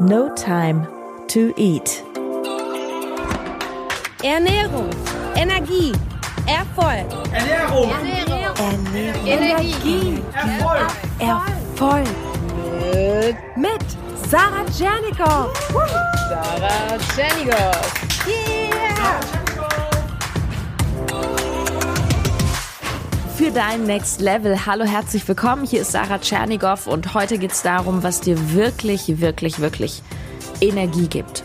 No Time to Eat. Ernährung, Energie, Erfolg. Ernährung, Ernährung, Ernährung. Energie, Erfolg. Erfolg. mit Sarah Tschernikow. Sarah Tschernigow. Yeah! Für dein Next Level. Hallo, herzlich willkommen. Hier ist Sarah Tschernigow und heute geht es darum, was dir wirklich, wirklich, wirklich Energie gibt.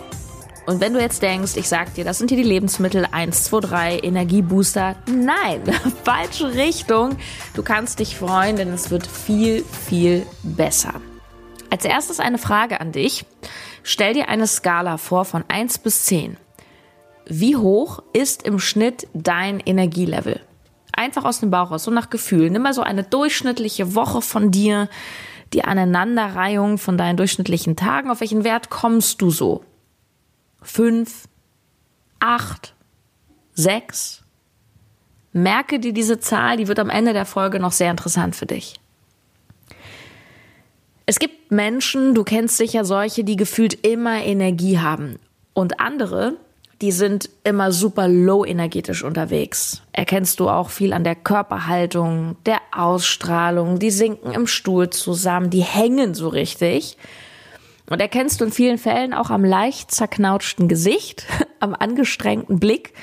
Und wenn du jetzt denkst, ich sag dir, das sind hier die Lebensmittel 1, 2, 3, Energiebooster. Nein, falsche Richtung. Du kannst dich freuen, denn es wird viel, viel besser. Als erstes eine Frage an dich. Stell dir eine Skala vor von 1 bis 10. Wie hoch ist im Schnitt dein Energielevel? Einfach aus dem Bauch raus, so nach Gefühl. Nimm mal so eine durchschnittliche Woche von dir, die Aneinanderreihung von deinen durchschnittlichen Tagen. Auf welchen Wert kommst du so? Fünf? Acht? Sechs? Merke dir diese Zahl, die wird am Ende der Folge noch sehr interessant für dich. Es gibt Menschen, du kennst sicher solche, die gefühlt immer Energie haben. Und andere, die sind immer super low energetisch unterwegs. Erkennst du auch viel an der Körperhaltung, der Ausstrahlung, die sinken im Stuhl zusammen, die hängen so richtig. Und erkennst du in vielen Fällen auch am leicht zerknautschten Gesicht, am angestrengten Blick,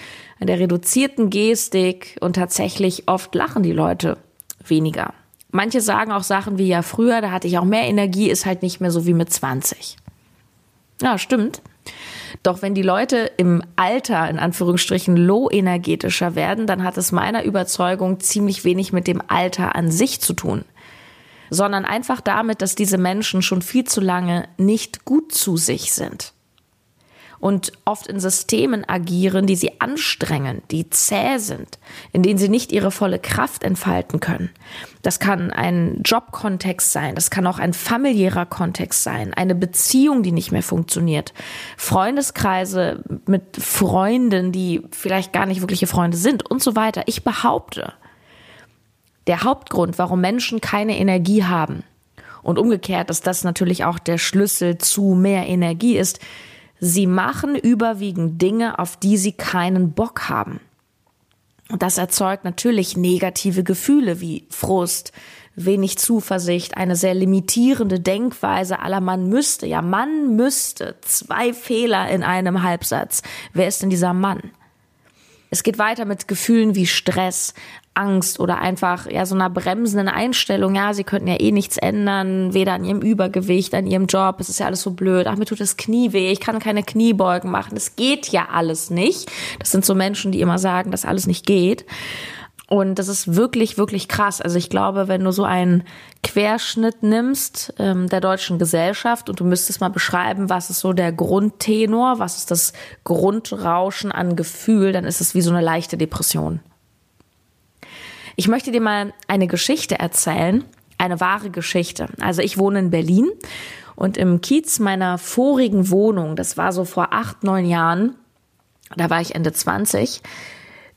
an der reduzierten Gestik und tatsächlich oft lachen die Leute weniger. Manche sagen auch Sachen wie ja früher, da hatte ich auch mehr Energie, ist halt nicht mehr so wie mit 20. Ja, stimmt. Doch wenn die Leute im Alter in Anführungsstrichen low energetischer werden, dann hat es meiner Überzeugung ziemlich wenig mit dem Alter an sich zu tun, sondern einfach damit, dass diese Menschen schon viel zu lange nicht gut zu sich sind und oft in Systemen agieren, die sie anstrengen, die zäh sind, in denen sie nicht ihre volle Kraft entfalten können. Das kann ein Jobkontext sein, das kann auch ein familiärer Kontext sein, eine Beziehung, die nicht mehr funktioniert, Freundeskreise mit Freunden, die vielleicht gar nicht wirkliche Freunde sind und so weiter. Ich behaupte, der Hauptgrund, warum Menschen keine Energie haben und umgekehrt, dass das natürlich auch der Schlüssel zu mehr Energie ist, Sie machen überwiegend Dinge, auf die sie keinen Bock haben. Und das erzeugt natürlich negative Gefühle wie Frust, wenig Zuversicht, eine sehr limitierende Denkweise aller man müsste. Ja, man müsste. Zwei Fehler in einem Halbsatz. Wer ist denn dieser Mann? Es geht weiter mit Gefühlen wie Stress, Angst oder einfach ja so einer bremsenden Einstellung, ja, sie könnten ja eh nichts ändern, weder an ihrem Übergewicht, an ihrem Job, es ist ja alles so blöd, ach, mir tut das Knie weh, ich kann keine Kniebeugen machen, das geht ja alles nicht. Das sind so Menschen, die immer sagen, dass alles nicht geht. Und das ist wirklich, wirklich krass. Also ich glaube, wenn du so einen Querschnitt nimmst ähm, der deutschen Gesellschaft und du müsstest mal beschreiben, was ist so der Grundtenor, was ist das Grundrauschen an Gefühl, dann ist es wie so eine leichte Depression. Ich möchte dir mal eine Geschichte erzählen, eine wahre Geschichte. Also ich wohne in Berlin und im Kiez meiner vorigen Wohnung, das war so vor acht, neun Jahren, da war ich Ende 20,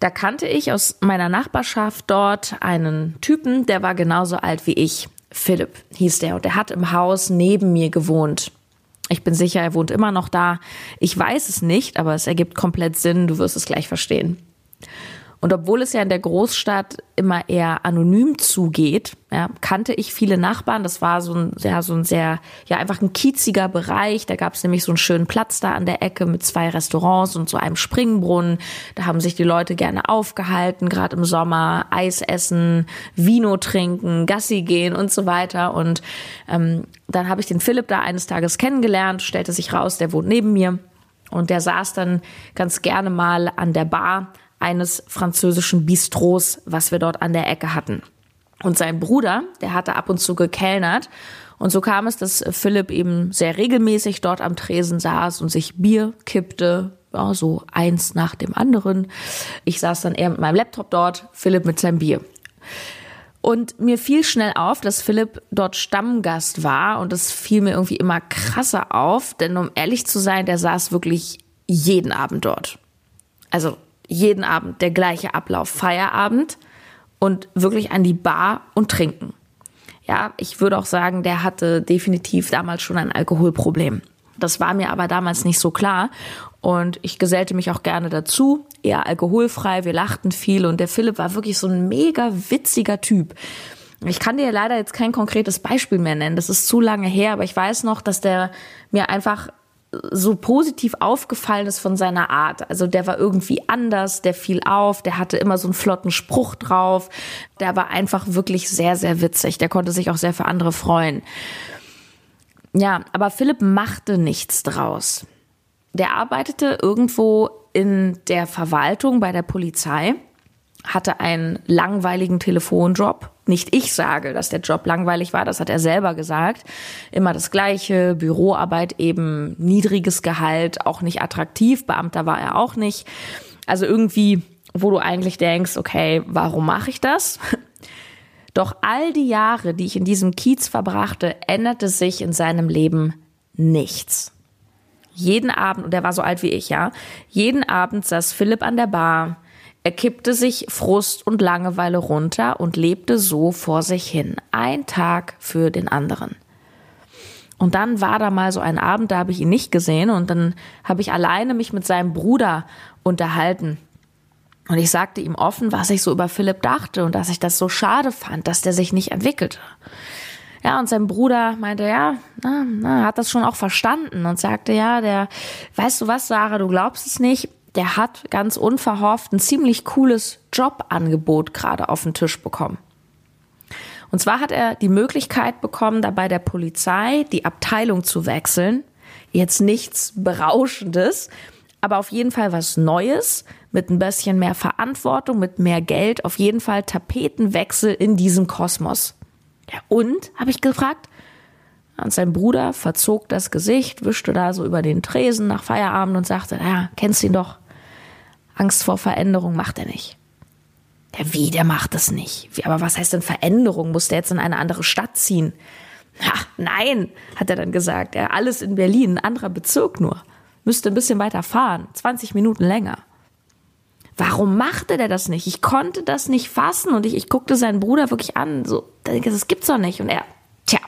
da kannte ich aus meiner Nachbarschaft dort einen Typen, der war genauso alt wie ich. Philipp hieß der und der hat im Haus neben mir gewohnt. Ich bin sicher, er wohnt immer noch da. Ich weiß es nicht, aber es ergibt komplett Sinn. Du wirst es gleich verstehen. Und obwohl es ja in der Großstadt immer eher anonym zugeht, ja, kannte ich viele Nachbarn. Das war so ein, ja, so ein sehr, ja, einfach ein kieziger Bereich. Da gab es nämlich so einen schönen Platz da an der Ecke mit zwei Restaurants und so einem Springbrunnen. Da haben sich die Leute gerne aufgehalten, gerade im Sommer, Eis essen, Vino trinken, Gassi gehen und so weiter. Und ähm, dann habe ich den Philipp da eines Tages kennengelernt, stellte sich raus, der wohnt neben mir. Und der saß dann ganz gerne mal an der Bar eines französischen Bistros, was wir dort an der Ecke hatten. Und sein Bruder, der hatte ab und zu gekellnert. Und so kam es, dass Philipp eben sehr regelmäßig dort am Tresen saß und sich Bier kippte, ja, so eins nach dem anderen. Ich saß dann eher mit meinem Laptop dort, Philipp mit seinem Bier. Und mir fiel schnell auf, dass Philipp dort Stammgast war und das fiel mir irgendwie immer krasser auf, denn um ehrlich zu sein, der saß wirklich jeden Abend dort. Also jeden Abend der gleiche Ablauf. Feierabend und wirklich an die Bar und trinken. Ja, ich würde auch sagen, der hatte definitiv damals schon ein Alkoholproblem. Das war mir aber damals nicht so klar. Und ich gesellte mich auch gerne dazu, eher alkoholfrei, wir lachten viel und der Philipp war wirklich so ein mega witziger Typ. Ich kann dir leider jetzt kein konkretes Beispiel mehr nennen, das ist zu lange her, aber ich weiß noch, dass der mir einfach so positiv aufgefallen ist von seiner Art. Also der war irgendwie anders, der fiel auf, der hatte immer so einen flotten Spruch drauf, der war einfach wirklich sehr, sehr witzig, der konnte sich auch sehr für andere freuen. Ja, aber Philipp machte nichts draus. Der arbeitete irgendwo in der Verwaltung bei der Polizei, hatte einen langweiligen Telefonjob. Nicht ich sage, dass der Job langweilig war, das hat er selber gesagt. Immer das gleiche, Büroarbeit eben niedriges Gehalt, auch nicht attraktiv, Beamter war er auch nicht. Also irgendwie, wo du eigentlich denkst, okay, warum mache ich das? Doch all die Jahre, die ich in diesem Kiez verbrachte, änderte sich in seinem Leben nichts. Jeden Abend, und er war so alt wie ich, ja, jeden Abend saß Philipp an der Bar, er kippte sich Frust und Langeweile runter und lebte so vor sich hin, ein Tag für den anderen. Und dann war da mal so ein Abend, da habe ich ihn nicht gesehen und dann habe ich alleine mich mit seinem Bruder unterhalten. Und ich sagte ihm offen, was ich so über Philipp dachte und dass ich das so schade fand, dass der sich nicht entwickelte. Ja, und sein Bruder meinte, ja, na, na, hat das schon auch verstanden und sagte, ja, der, weißt du was, Sarah, du glaubst es nicht, der hat ganz unverhofft ein ziemlich cooles Jobangebot gerade auf den Tisch bekommen. Und zwar hat er die Möglichkeit bekommen, da bei der Polizei die Abteilung zu wechseln. Jetzt nichts Berauschendes, aber auf jeden Fall was Neues, mit ein bisschen mehr Verantwortung, mit mehr Geld, auf jeden Fall Tapetenwechsel in diesem Kosmos. Und, habe ich gefragt. Und sein Bruder verzog das Gesicht, wischte da so über den Tresen nach Feierabend und sagte, ja, kennst ihn doch. Angst vor Veränderung macht er nicht. Ja, wie, der macht das nicht. Wie, aber was heißt denn Veränderung? Muss der jetzt in eine andere Stadt ziehen? Ja, nein, hat er dann gesagt. Ja, alles in Berlin, ein anderer Bezirk nur. Müsste ein bisschen weiter fahren, 20 Minuten länger. Warum machte der das nicht? Ich konnte das nicht fassen und ich, ich guckte seinen Bruder wirklich an. So, das gibt's doch nicht. Und er, tja.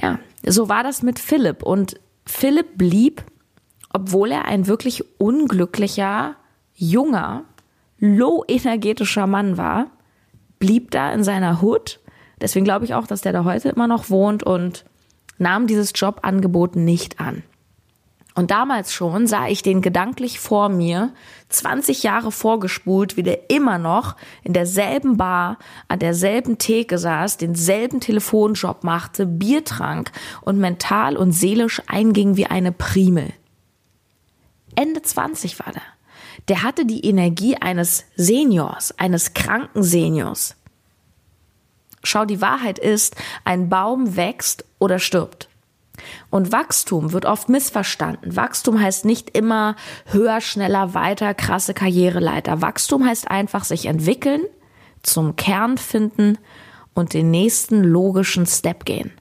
Ja, so war das mit Philipp. Und Philipp blieb, obwohl er ein wirklich unglücklicher, junger, low-energetischer Mann war, blieb da in seiner Hut. Deswegen glaube ich auch, dass der da heute immer noch wohnt und nahm dieses Jobangebot nicht an. Und damals schon sah ich den gedanklich vor mir, 20 Jahre vorgespult, wie der immer noch in derselben Bar, an derselben Theke saß, denselben Telefonjob machte, Bier trank und mental und seelisch einging wie eine Primel. Ende 20 war der. Der hatte die Energie eines Seniors, eines kranken Seniors. Schau, die Wahrheit ist, ein Baum wächst oder stirbt. Und Wachstum wird oft missverstanden. Wachstum heißt nicht immer höher, schneller, weiter, krasse Karriereleiter. Wachstum heißt einfach sich entwickeln, zum Kern finden und den nächsten logischen Step gehen.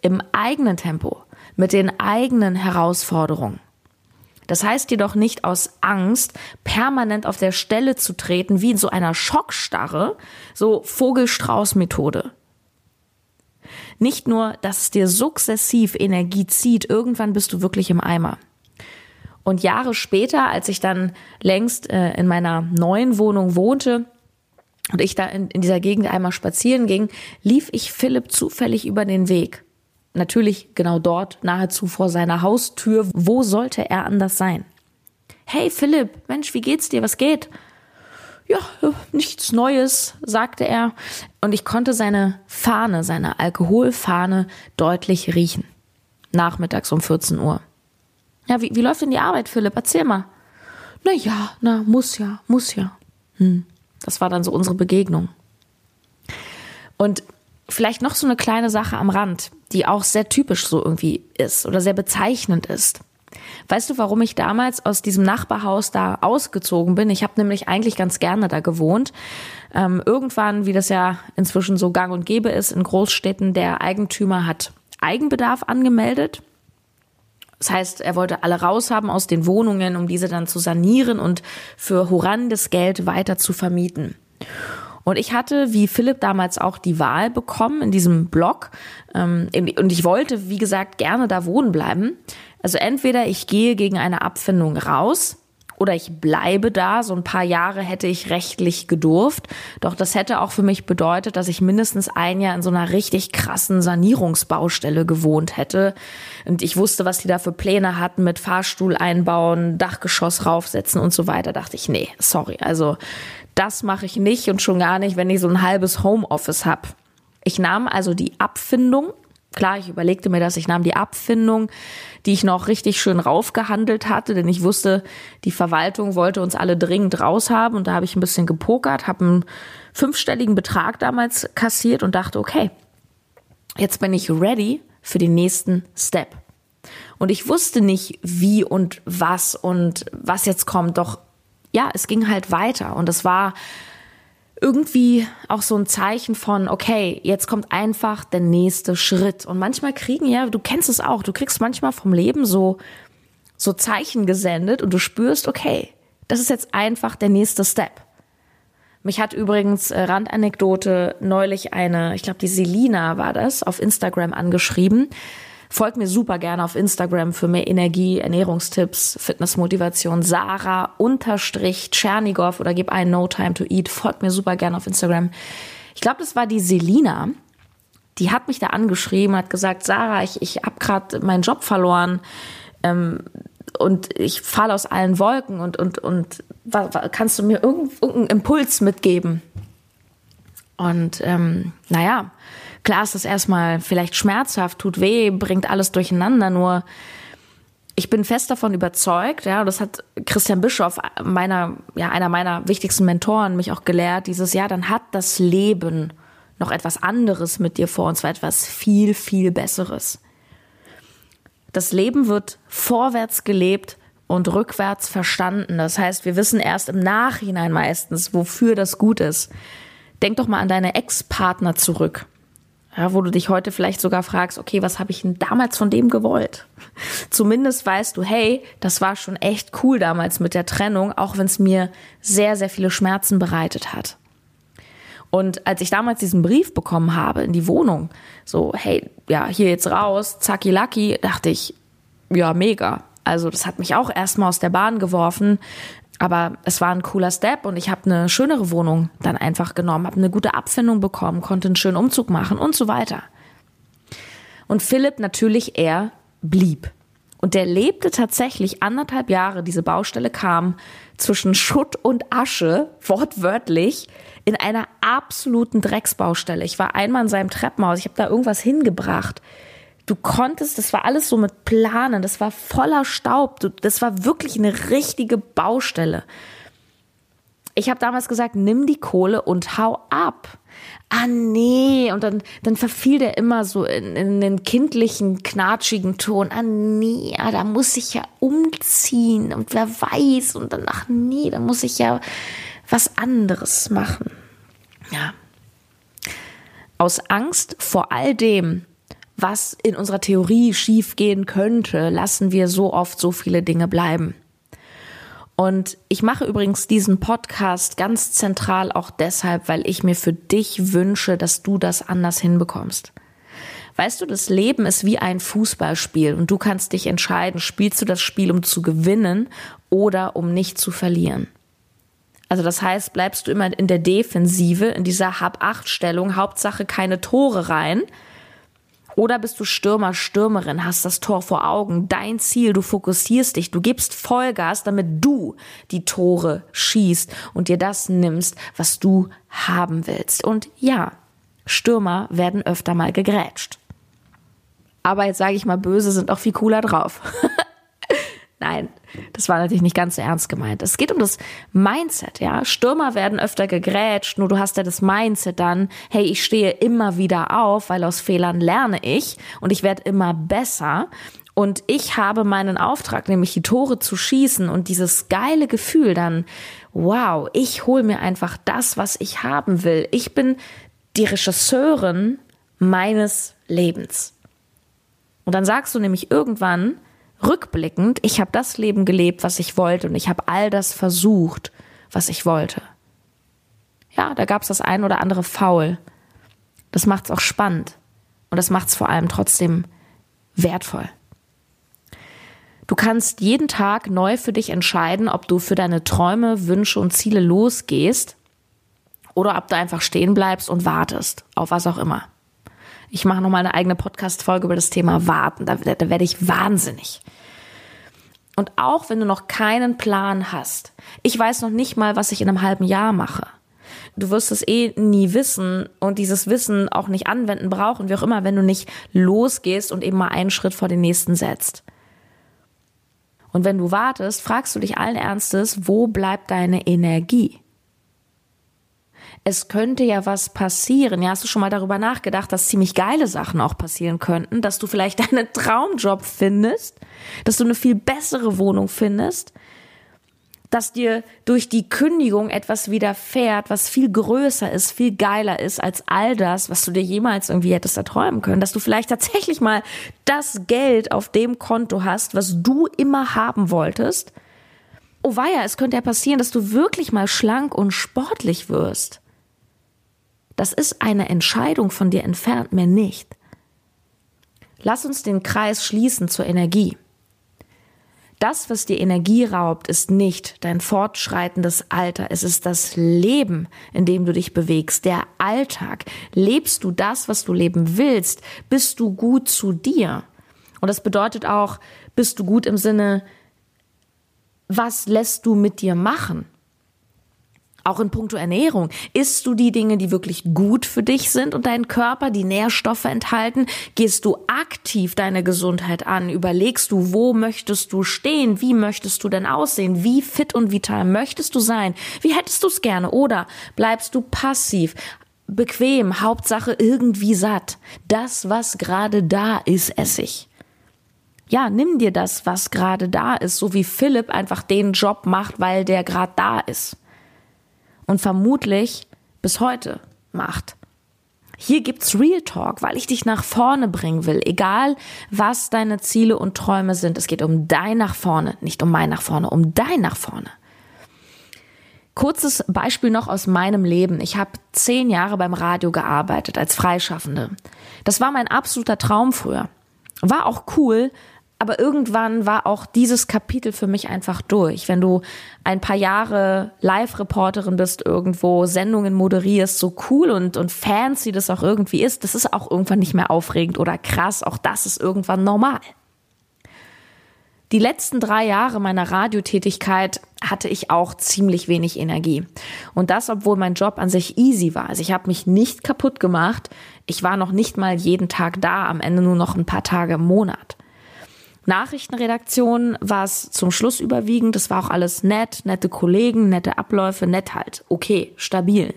Im eigenen Tempo, mit den eigenen Herausforderungen. Das heißt jedoch nicht aus Angst, permanent auf der Stelle zu treten, wie in so einer Schockstarre, so Vogelstrauß-Methode. Nicht nur, dass es dir sukzessiv Energie zieht, irgendwann bist du wirklich im Eimer. Und Jahre später, als ich dann längst äh, in meiner neuen Wohnung wohnte und ich da in, in dieser Gegend einmal spazieren ging, lief ich Philipp zufällig über den Weg. Natürlich genau dort, nahezu vor seiner Haustür. Wo sollte er anders sein? Hey Philipp, Mensch, wie geht's dir? Was geht? ja, nichts Neues, sagte er. Und ich konnte seine Fahne, seine Alkoholfahne deutlich riechen. Nachmittags um 14 Uhr. Ja, wie, wie läuft denn die Arbeit, Philipp? Erzähl mal. Na ja, na, muss ja, muss ja. Hm. Das war dann so unsere Begegnung. Und vielleicht noch so eine kleine Sache am Rand, die auch sehr typisch so irgendwie ist oder sehr bezeichnend ist. Weißt du, warum ich damals aus diesem Nachbarhaus da ausgezogen bin? Ich habe nämlich eigentlich ganz gerne da gewohnt. Ähm, irgendwann, wie das ja inzwischen so gang und gäbe ist in Großstädten, der Eigentümer hat Eigenbedarf angemeldet. Das heißt, er wollte alle raushaben aus den Wohnungen, um diese dann zu sanieren und für horrendes Geld weiter zu vermieten. Und ich hatte, wie Philipp damals auch, die Wahl bekommen in diesem Blog. Ähm, und ich wollte, wie gesagt, gerne da wohnen bleiben. Also entweder ich gehe gegen eine Abfindung raus oder ich bleibe da. So ein paar Jahre hätte ich rechtlich gedurft. Doch das hätte auch für mich bedeutet, dass ich mindestens ein Jahr in so einer richtig krassen Sanierungsbaustelle gewohnt hätte. Und ich wusste, was die da für Pläne hatten mit Fahrstuhl einbauen, Dachgeschoss raufsetzen und so weiter. dachte ich, nee, sorry. Also das mache ich nicht und schon gar nicht, wenn ich so ein halbes Homeoffice habe. Ich nahm also die Abfindung. Klar, ich überlegte mir das, ich nahm die Abfindung, die ich noch richtig schön raufgehandelt hatte, denn ich wusste, die Verwaltung wollte uns alle dringend raushaben und da habe ich ein bisschen gepokert, habe einen fünfstelligen Betrag damals kassiert und dachte, okay, jetzt bin ich ready für den nächsten Step. Und ich wusste nicht, wie und was und was jetzt kommt, doch ja, es ging halt weiter und es war irgendwie auch so ein Zeichen von, okay, jetzt kommt einfach der nächste Schritt. Und manchmal kriegen ja, du kennst es auch, du kriegst manchmal vom Leben so, so Zeichen gesendet und du spürst, okay, das ist jetzt einfach der nächste Step. Mich hat übrigens äh, Randanekdote neulich eine, ich glaube die Selina war das, auf Instagram angeschrieben. Folgt mir super gerne auf Instagram für mehr Energie, Ernährungstipps, Fitnessmotivation. Sarah unterstrich Tschernigow oder gib ein No Time to Eat. Folgt mir super gerne auf Instagram. Ich glaube, das war die Selina. Die hat mich da angeschrieben, hat gesagt, Sarah, ich, ich habe gerade meinen Job verloren. Ähm, und ich falle aus allen Wolken und, und, und kannst du mir irgendeinen Impuls mitgeben? Und ähm, naja, Klar ist das erstmal vielleicht schmerzhaft, tut weh, bringt alles durcheinander, nur ich bin fest davon überzeugt, ja, das hat Christian Bischoff, meiner, ja, einer meiner wichtigsten Mentoren, mich auch gelehrt, dieses Jahr, dann hat das Leben noch etwas anderes mit dir vor, und zwar etwas viel, viel Besseres. Das Leben wird vorwärts gelebt und rückwärts verstanden. Das heißt, wir wissen erst im Nachhinein meistens, wofür das gut ist. Denk doch mal an deine Ex-Partner zurück. Ja, wo du dich heute vielleicht sogar fragst, okay, was habe ich denn damals von dem gewollt? Zumindest weißt du, hey, das war schon echt cool damals mit der Trennung, auch wenn es mir sehr, sehr viele Schmerzen bereitet hat. Und als ich damals diesen Brief bekommen habe in die Wohnung, so, hey, ja, hier jetzt raus, zacki lucky, dachte ich, ja, mega. Also das hat mich auch erstmal aus der Bahn geworfen, aber es war ein cooler Step und ich habe eine schönere Wohnung dann einfach genommen, habe eine gute Abfindung bekommen, konnte einen schönen Umzug machen und so weiter. Und Philipp natürlich, er blieb. Und der lebte tatsächlich anderthalb Jahre, diese Baustelle kam, zwischen Schutt und Asche, wortwörtlich, in einer absoluten Drecksbaustelle. Ich war einmal in seinem Treppenhaus, ich habe da irgendwas hingebracht du konntest, das war alles so mit Planen, das war voller Staub, du, das war wirklich eine richtige Baustelle. Ich habe damals gesagt, nimm die Kohle und hau ab. Ah nee, und dann, dann verfiel der immer so in, in den kindlichen, knatschigen Ton. Ah nee, ah, da muss ich ja umziehen und wer weiß. Und dann, ach nee, da muss ich ja was anderes machen. Ja. Aus Angst vor all dem was in unserer Theorie schiefgehen könnte, lassen wir so oft so viele Dinge bleiben. Und ich mache übrigens diesen Podcast ganz zentral auch deshalb, weil ich mir für dich wünsche, dass du das anders hinbekommst. Weißt du, das Leben ist wie ein Fußballspiel und du kannst dich entscheiden, spielst du das Spiel, um zu gewinnen oder um nicht zu verlieren. Also das heißt, bleibst du immer in der Defensive, in dieser Hab-Acht-Stellung, Hauptsache keine Tore rein, oder bist du Stürmer, Stürmerin, hast das Tor vor Augen, dein Ziel, du fokussierst dich, du gibst Vollgas, damit du die Tore schießt und dir das nimmst, was du haben willst. Und ja, Stürmer werden öfter mal gegrätscht. Aber jetzt sage ich mal, böse sind auch viel cooler drauf. Nein, das war natürlich nicht ganz so ernst gemeint. Es geht um das Mindset, ja. Stürmer werden öfter gegrätscht, nur du hast ja das Mindset dann, hey, ich stehe immer wieder auf, weil aus Fehlern lerne ich und ich werde immer besser. Und ich habe meinen Auftrag, nämlich die Tore zu schießen und dieses geile Gefühl dann, wow, ich hole mir einfach das, was ich haben will. Ich bin die Regisseurin meines Lebens. Und dann sagst du nämlich irgendwann, rückblickend, ich habe das Leben gelebt, was ich wollte und ich habe all das versucht, was ich wollte. Ja, da gab es das ein oder andere Faul. Das macht's auch spannend. Und das macht's vor allem trotzdem wertvoll. Du kannst jeden Tag neu für dich entscheiden, ob du für deine Träume, Wünsche und Ziele losgehst oder ob du einfach stehen bleibst und wartest, auf was auch immer. Ich mache nochmal eine eigene Podcast-Folge über das Thema Warten. Da, da werde ich wahnsinnig. Und auch wenn du noch keinen Plan hast, ich weiß noch nicht mal, was ich in einem halben Jahr mache. Du wirst es eh nie wissen und dieses Wissen auch nicht anwenden brauchen, wie auch immer, wenn du nicht losgehst und eben mal einen Schritt vor den nächsten setzt. Und wenn du wartest, fragst du dich allen Ernstes, wo bleibt deine Energie? Es könnte ja was passieren. Ja, hast du schon mal darüber nachgedacht, dass ziemlich geile Sachen auch passieren könnten, dass du vielleicht deinen Traumjob findest, dass du eine viel bessere Wohnung findest, dass dir durch die Kündigung etwas widerfährt, was viel größer ist, viel geiler ist als all das, was du dir jemals irgendwie hättest erträumen können, dass du vielleicht tatsächlich mal das Geld auf dem Konto hast, was du immer haben wolltest. Oh weia, es könnte ja passieren, dass du wirklich mal schlank und sportlich wirst. Das ist eine Entscheidung von dir entfernt, mehr nicht. Lass uns den Kreis schließen zur Energie. Das, was dir Energie raubt, ist nicht dein fortschreitendes Alter. Es ist das Leben, in dem du dich bewegst, der Alltag. Lebst du das, was du leben willst? Bist du gut zu dir? Und das bedeutet auch, bist du gut im Sinne, was lässt du mit dir machen? Auch in puncto Ernährung. Isst du die Dinge, die wirklich gut für dich sind und deinen Körper, die Nährstoffe enthalten? Gehst du aktiv deine Gesundheit an? Überlegst du, wo möchtest du stehen? Wie möchtest du denn aussehen? Wie fit und vital möchtest du sein? Wie hättest du es gerne? Oder bleibst du passiv? Bequem, Hauptsache irgendwie satt. Das, was gerade da ist, Essig ja, nimm dir das, was gerade da ist, so wie Philipp einfach den Job macht, weil der gerade da ist und vermutlich bis heute macht. Hier gibt's Real Talk, weil ich dich nach vorne bringen will, egal was deine Ziele und Träume sind. Es geht um dein nach vorne, nicht um mein nach vorne, um dein nach vorne. Kurzes Beispiel noch aus meinem Leben. Ich habe zehn Jahre beim Radio gearbeitet als Freischaffende. Das war mein absoluter Traum früher. War auch cool, aber irgendwann war auch dieses Kapitel für mich einfach durch. Wenn du ein paar Jahre Live-Reporterin bist, irgendwo Sendungen moderierst, so cool und, und fancy das auch irgendwie ist, das ist auch irgendwann nicht mehr aufregend oder krass. Auch das ist irgendwann normal. Die letzten drei Jahre meiner Radiotätigkeit hatte ich auch ziemlich wenig Energie. Und das, obwohl mein Job an sich easy war. Also ich habe mich nicht kaputt gemacht. Ich war noch nicht mal jeden Tag da, am Ende nur noch ein paar Tage im Monat. Nachrichtenredaktion war es zum Schluss überwiegend. Das war auch alles nett, nette Kollegen, nette Abläufe, nett halt. Okay, stabil.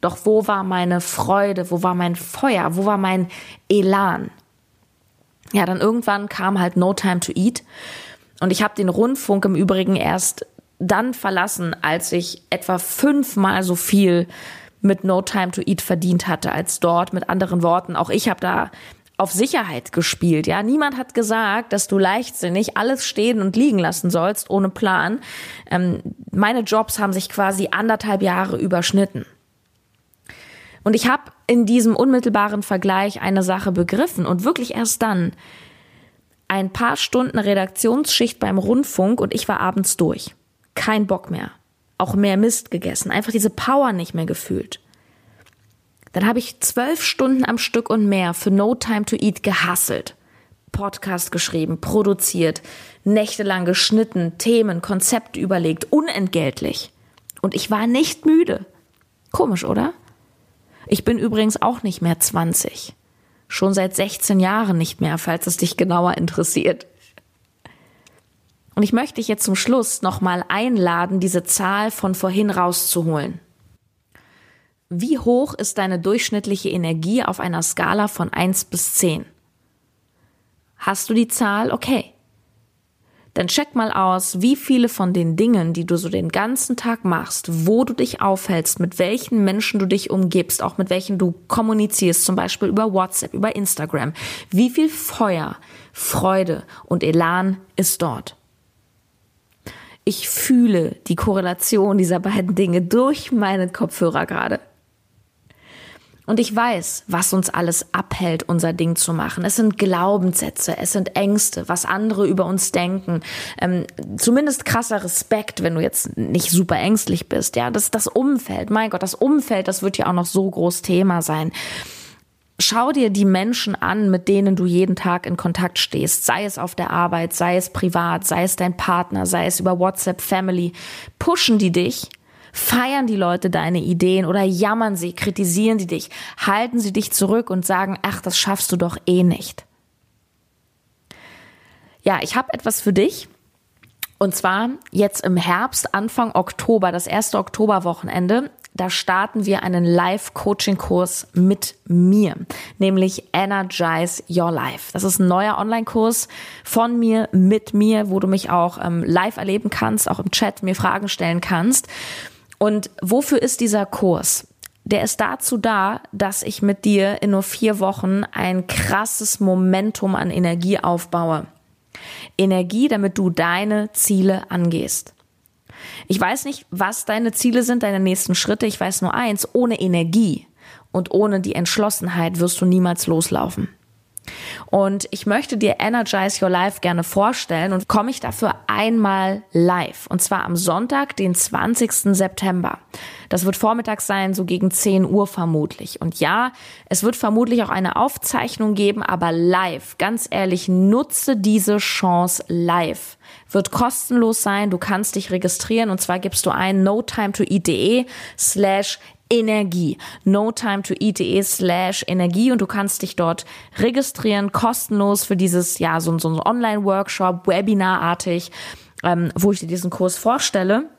Doch wo war meine Freude? Wo war mein Feuer? Wo war mein Elan? Ja, dann irgendwann kam halt No Time to Eat. Und ich habe den Rundfunk im Übrigen erst dann verlassen, als ich etwa fünfmal so viel mit No Time to Eat verdient hatte als dort. Mit anderen Worten, auch ich habe da auf Sicherheit gespielt. Ja, niemand hat gesagt, dass du leichtsinnig alles stehen und liegen lassen sollst ohne Plan. Ähm, meine Jobs haben sich quasi anderthalb Jahre überschnitten. Und ich habe in diesem unmittelbaren Vergleich eine Sache begriffen und wirklich erst dann. Ein paar Stunden Redaktionsschicht beim Rundfunk und ich war abends durch. Kein Bock mehr. Auch mehr Mist gegessen. Einfach diese Power nicht mehr gefühlt. Dann habe ich zwölf Stunden am Stück und mehr für No Time to Eat gehasselt. Podcast geschrieben, produziert, nächtelang geschnitten, Themen, Konzepte überlegt, unentgeltlich. Und ich war nicht müde. Komisch, oder? Ich bin übrigens auch nicht mehr 20. Schon seit 16 Jahren nicht mehr, falls es dich genauer interessiert. Und ich möchte dich jetzt zum Schluss nochmal einladen, diese Zahl von vorhin rauszuholen. Wie hoch ist deine durchschnittliche Energie auf einer Skala von 1 bis 10? Hast du die Zahl? Okay. Dann check mal aus, wie viele von den Dingen, die du so den ganzen Tag machst, wo du dich aufhältst, mit welchen Menschen du dich umgibst, auch mit welchen du kommunizierst, zum Beispiel über WhatsApp, über Instagram, wie viel Feuer, Freude und Elan ist dort? Ich fühle die Korrelation dieser beiden Dinge durch meinen Kopfhörer gerade. Und ich weiß, was uns alles abhält, unser Ding zu machen. Es sind Glaubenssätze, es sind Ängste, was andere über uns denken. Ähm, zumindest krasser Respekt, wenn du jetzt nicht super ängstlich bist. Ja, das das Umfeld. Mein Gott, das Umfeld, das wird ja auch noch so groß Thema sein. Schau dir die Menschen an, mit denen du jeden Tag in Kontakt stehst, sei es auf der Arbeit, sei es privat, sei es dein Partner, sei es über WhatsApp, Family. Pushen die dich Feiern die Leute deine Ideen oder jammern sie, kritisieren sie dich, halten sie dich zurück und sagen, ach, das schaffst du doch eh nicht. Ja, ich habe etwas für dich. Und zwar jetzt im Herbst, Anfang Oktober, das erste Oktoberwochenende, da starten wir einen Live-Coaching-Kurs mit mir, nämlich Energize Your Life. Das ist ein neuer Online-Kurs von mir, mit mir, wo du mich auch ähm, live erleben kannst, auch im Chat mir Fragen stellen kannst. Und wofür ist dieser Kurs? Der ist dazu da, dass ich mit dir in nur vier Wochen ein krasses Momentum an Energie aufbaue. Energie, damit du deine Ziele angehst. Ich weiß nicht, was deine Ziele sind, deine nächsten Schritte. Ich weiß nur eins, ohne Energie und ohne die Entschlossenheit wirst du niemals loslaufen. Und ich möchte dir Energize Your Life gerne vorstellen und komme ich dafür einmal live. Und zwar am Sonntag, den 20. September. Das wird vormittags sein, so gegen 10 Uhr vermutlich. Und ja, es wird vermutlich auch eine Aufzeichnung geben, aber live. Ganz ehrlich, nutze diese Chance live. Wird kostenlos sein. Du kannst dich registrieren und zwar gibst du ein no time to eat.de slash Energie. No time to eat.de slash Energie und du kannst dich dort registrieren, kostenlos für dieses, ja, so, so ein Online-Workshop, Webinarartig, ähm, wo ich dir diesen Kurs vorstelle.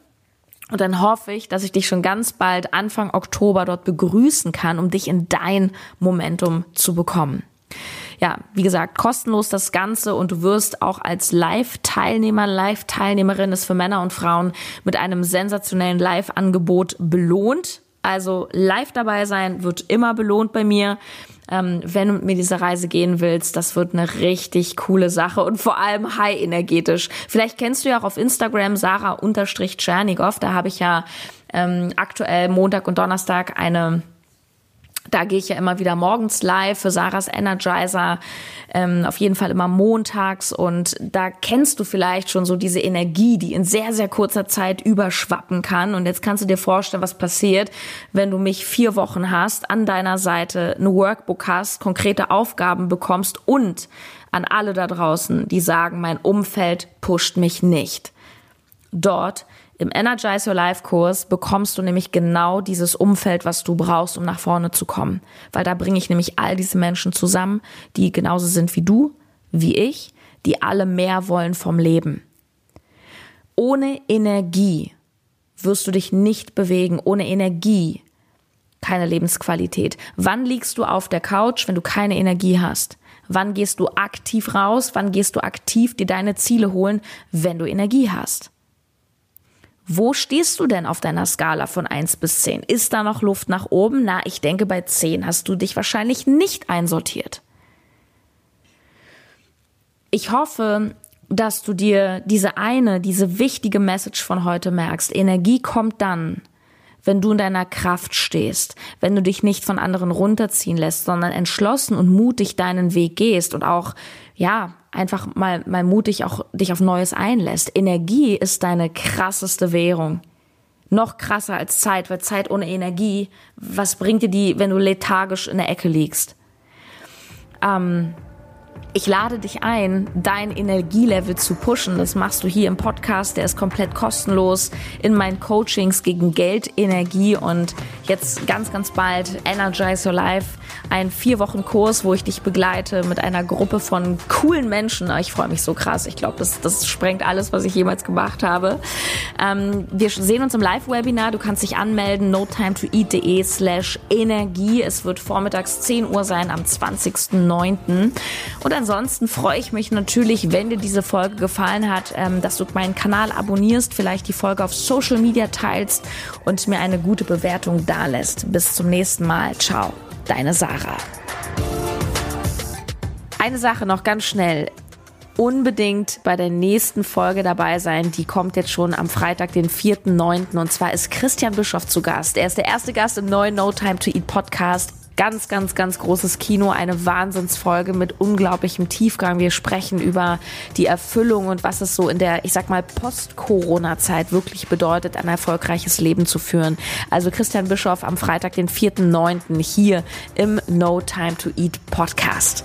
Und dann hoffe ich, dass ich dich schon ganz bald Anfang Oktober dort begrüßen kann, um dich in dein Momentum zu bekommen. Ja, wie gesagt, kostenlos das Ganze und du wirst auch als Live-Teilnehmer, Live-Teilnehmerin ist für Männer und Frauen mit einem sensationellen Live-Angebot belohnt. Also live dabei sein wird immer belohnt bei mir. Ähm, wenn du mit mir diese Reise gehen willst, das wird eine richtig coole Sache und vor allem high energetisch. Vielleicht kennst du ja auch auf Instagram Sarah-Tschernigow. Da habe ich ja ähm, aktuell Montag und Donnerstag eine da gehe ich ja immer wieder morgens live für Sarahs Energizer, ähm, auf jeden Fall immer montags. Und da kennst du vielleicht schon so diese Energie, die in sehr, sehr kurzer Zeit überschwappen kann. Und jetzt kannst du dir vorstellen, was passiert, wenn du mich vier Wochen hast, an deiner Seite ein Workbook hast, konkrete Aufgaben bekommst und an alle da draußen, die sagen, mein Umfeld pusht mich nicht. Dort im Energize Your Life Kurs bekommst du nämlich genau dieses Umfeld, was du brauchst, um nach vorne zu kommen. Weil da bringe ich nämlich all diese Menschen zusammen, die genauso sind wie du, wie ich, die alle mehr wollen vom Leben. Ohne Energie wirst du dich nicht bewegen. Ohne Energie keine Lebensqualität. Wann liegst du auf der Couch, wenn du keine Energie hast? Wann gehst du aktiv raus? Wann gehst du aktiv dir deine Ziele holen, wenn du Energie hast? Wo stehst du denn auf deiner Skala von 1 bis 10? Ist da noch Luft nach oben? Na, ich denke, bei 10 hast du dich wahrscheinlich nicht einsortiert. Ich hoffe, dass du dir diese eine, diese wichtige Message von heute merkst. Energie kommt dann, wenn du in deiner Kraft stehst, wenn du dich nicht von anderen runterziehen lässt, sondern entschlossen und mutig deinen Weg gehst und auch, ja, einfach mal, mal mutig auch dich auf Neues einlässt. Energie ist deine krasseste Währung. Noch krasser als Zeit, weil Zeit ohne Energie, was bringt dir die, wenn du lethargisch in der Ecke liegst? Ähm, ich lade dich ein, dein Energielevel zu pushen. Das machst du hier im Podcast. Der ist komplett kostenlos in meinen Coachings gegen Geld, Energie und jetzt ganz, ganz bald Energize Your Life. Ein vier Wochen Kurs, wo ich dich begleite mit einer Gruppe von coolen Menschen. Ich freue mich so krass. Ich glaube, das, das sprengt alles, was ich jemals gemacht habe. Ähm, wir sehen uns im Live-Webinar. Du kannst dich anmelden. no time to eat.de slash Energie. Es wird vormittags 10 Uhr sein am 20.09. Und dann ansonsten freue ich mich natürlich, wenn dir diese Folge gefallen hat, ähm, dass du meinen Kanal abonnierst, vielleicht die Folge auf Social Media teilst und mir eine gute Bewertung dalässt. Bis zum nächsten Mal. Ciao, deine Sarah. Eine Sache noch ganz schnell. unbedingt bei der nächsten Folge dabei sein. Die kommt jetzt schon am Freitag, den 4.9. Und zwar ist Christian Bischoff zu Gast. Er ist der erste Gast im neuen No Time to Eat Podcast. Ganz, ganz, ganz großes Kino, eine Wahnsinnsfolge mit unglaublichem Tiefgang. Wir sprechen über die Erfüllung und was es so in der, ich sag mal, Post-Corona-Zeit wirklich bedeutet, ein erfolgreiches Leben zu führen. Also Christian Bischoff am Freitag, den 4.9. hier im No Time to Eat Podcast.